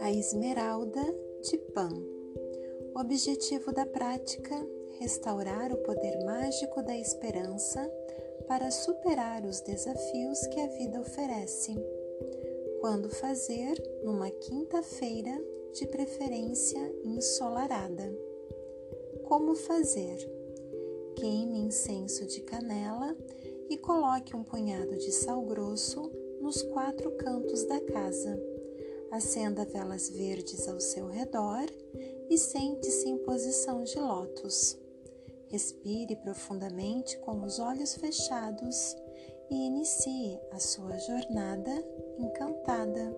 A esmeralda de Pan. O objetivo da prática: restaurar o poder mágico da esperança para superar os desafios que a vida oferece. Quando fazer? Numa quinta-feira, de preferência ensolarada. Como fazer? Queime incenso de canela e coloque um punhado de sal grosso nos quatro cantos da casa. Acenda velas verdes ao seu redor e sente-se em posição de lótus. Respire profundamente com os olhos fechados e inicie a sua jornada encantada.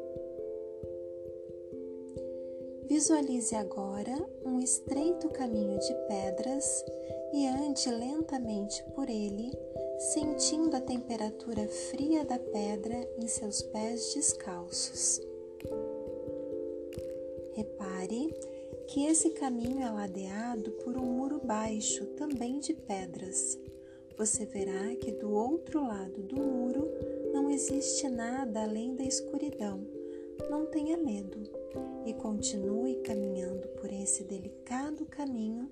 Visualize agora um estreito caminho de pedras e ande lentamente por ele, sentindo a temperatura fria da pedra em seus pés descalços. Repare que esse caminho é ladeado por um muro baixo, também de pedras. Você verá que do outro lado do muro não existe nada além da escuridão. Não tenha medo e continue caminhando por esse delicado caminho,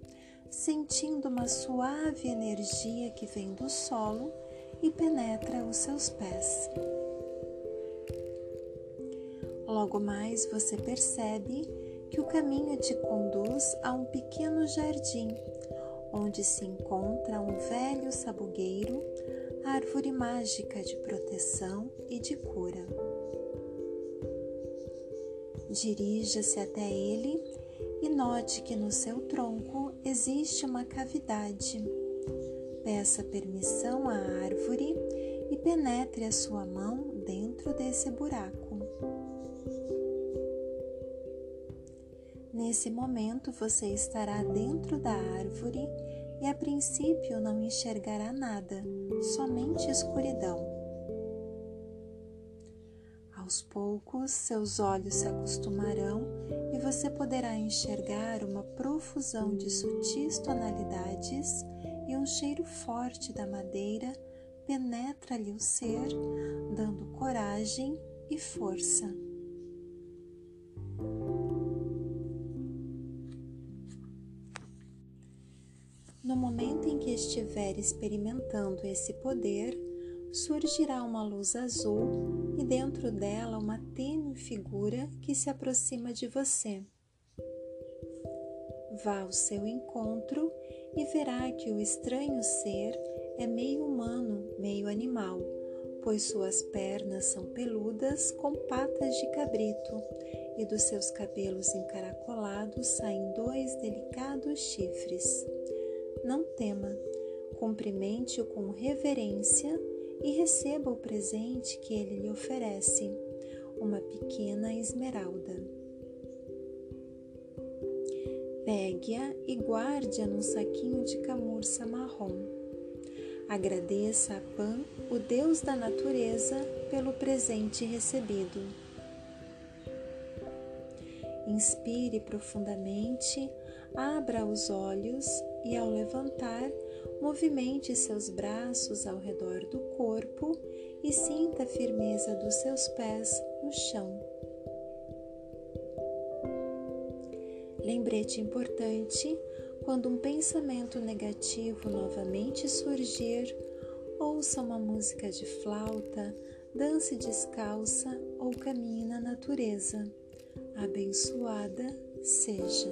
sentindo uma suave energia que vem do solo e penetra os seus pés. Logo mais você percebe que o caminho te conduz a um pequeno jardim, onde se encontra um velho sabugueiro, árvore mágica de proteção e de cura. Dirija-se até ele e note que no seu tronco existe uma cavidade. Peça permissão à árvore e penetre a sua mão dentro desse buraco. Nesse momento você estará dentro da árvore e a princípio não enxergará nada, somente escuridão. Aos poucos, seus olhos se acostumarão e você poderá enxergar uma profusão de sutis tonalidades e um cheiro forte da madeira penetra-lhe o ser, dando coragem e força. No momento em que estiver experimentando esse poder, surgirá uma luz azul e dentro dela uma tênue figura que se aproxima de você. Vá ao seu encontro e verá que o estranho ser é meio humano, meio animal, pois suas pernas são peludas com patas de cabrito e dos seus cabelos encaracolados saem dois delicados chifres. Não tema, cumprimente-o com reverência e receba o presente que ele lhe oferece, uma pequena esmeralda. Pegue-a e guarde-a num saquinho de camurça marrom. Agradeça a Pan, o Deus da natureza, pelo presente recebido. Inspire profundamente, abra os olhos e, ao levantar, movimente seus braços ao redor do corpo e sinta a firmeza dos seus pés no chão. Lembrete importante: quando um pensamento negativo novamente surgir, ouça uma música de flauta, dance descalça ou caminhe na natureza. Abençoada seja.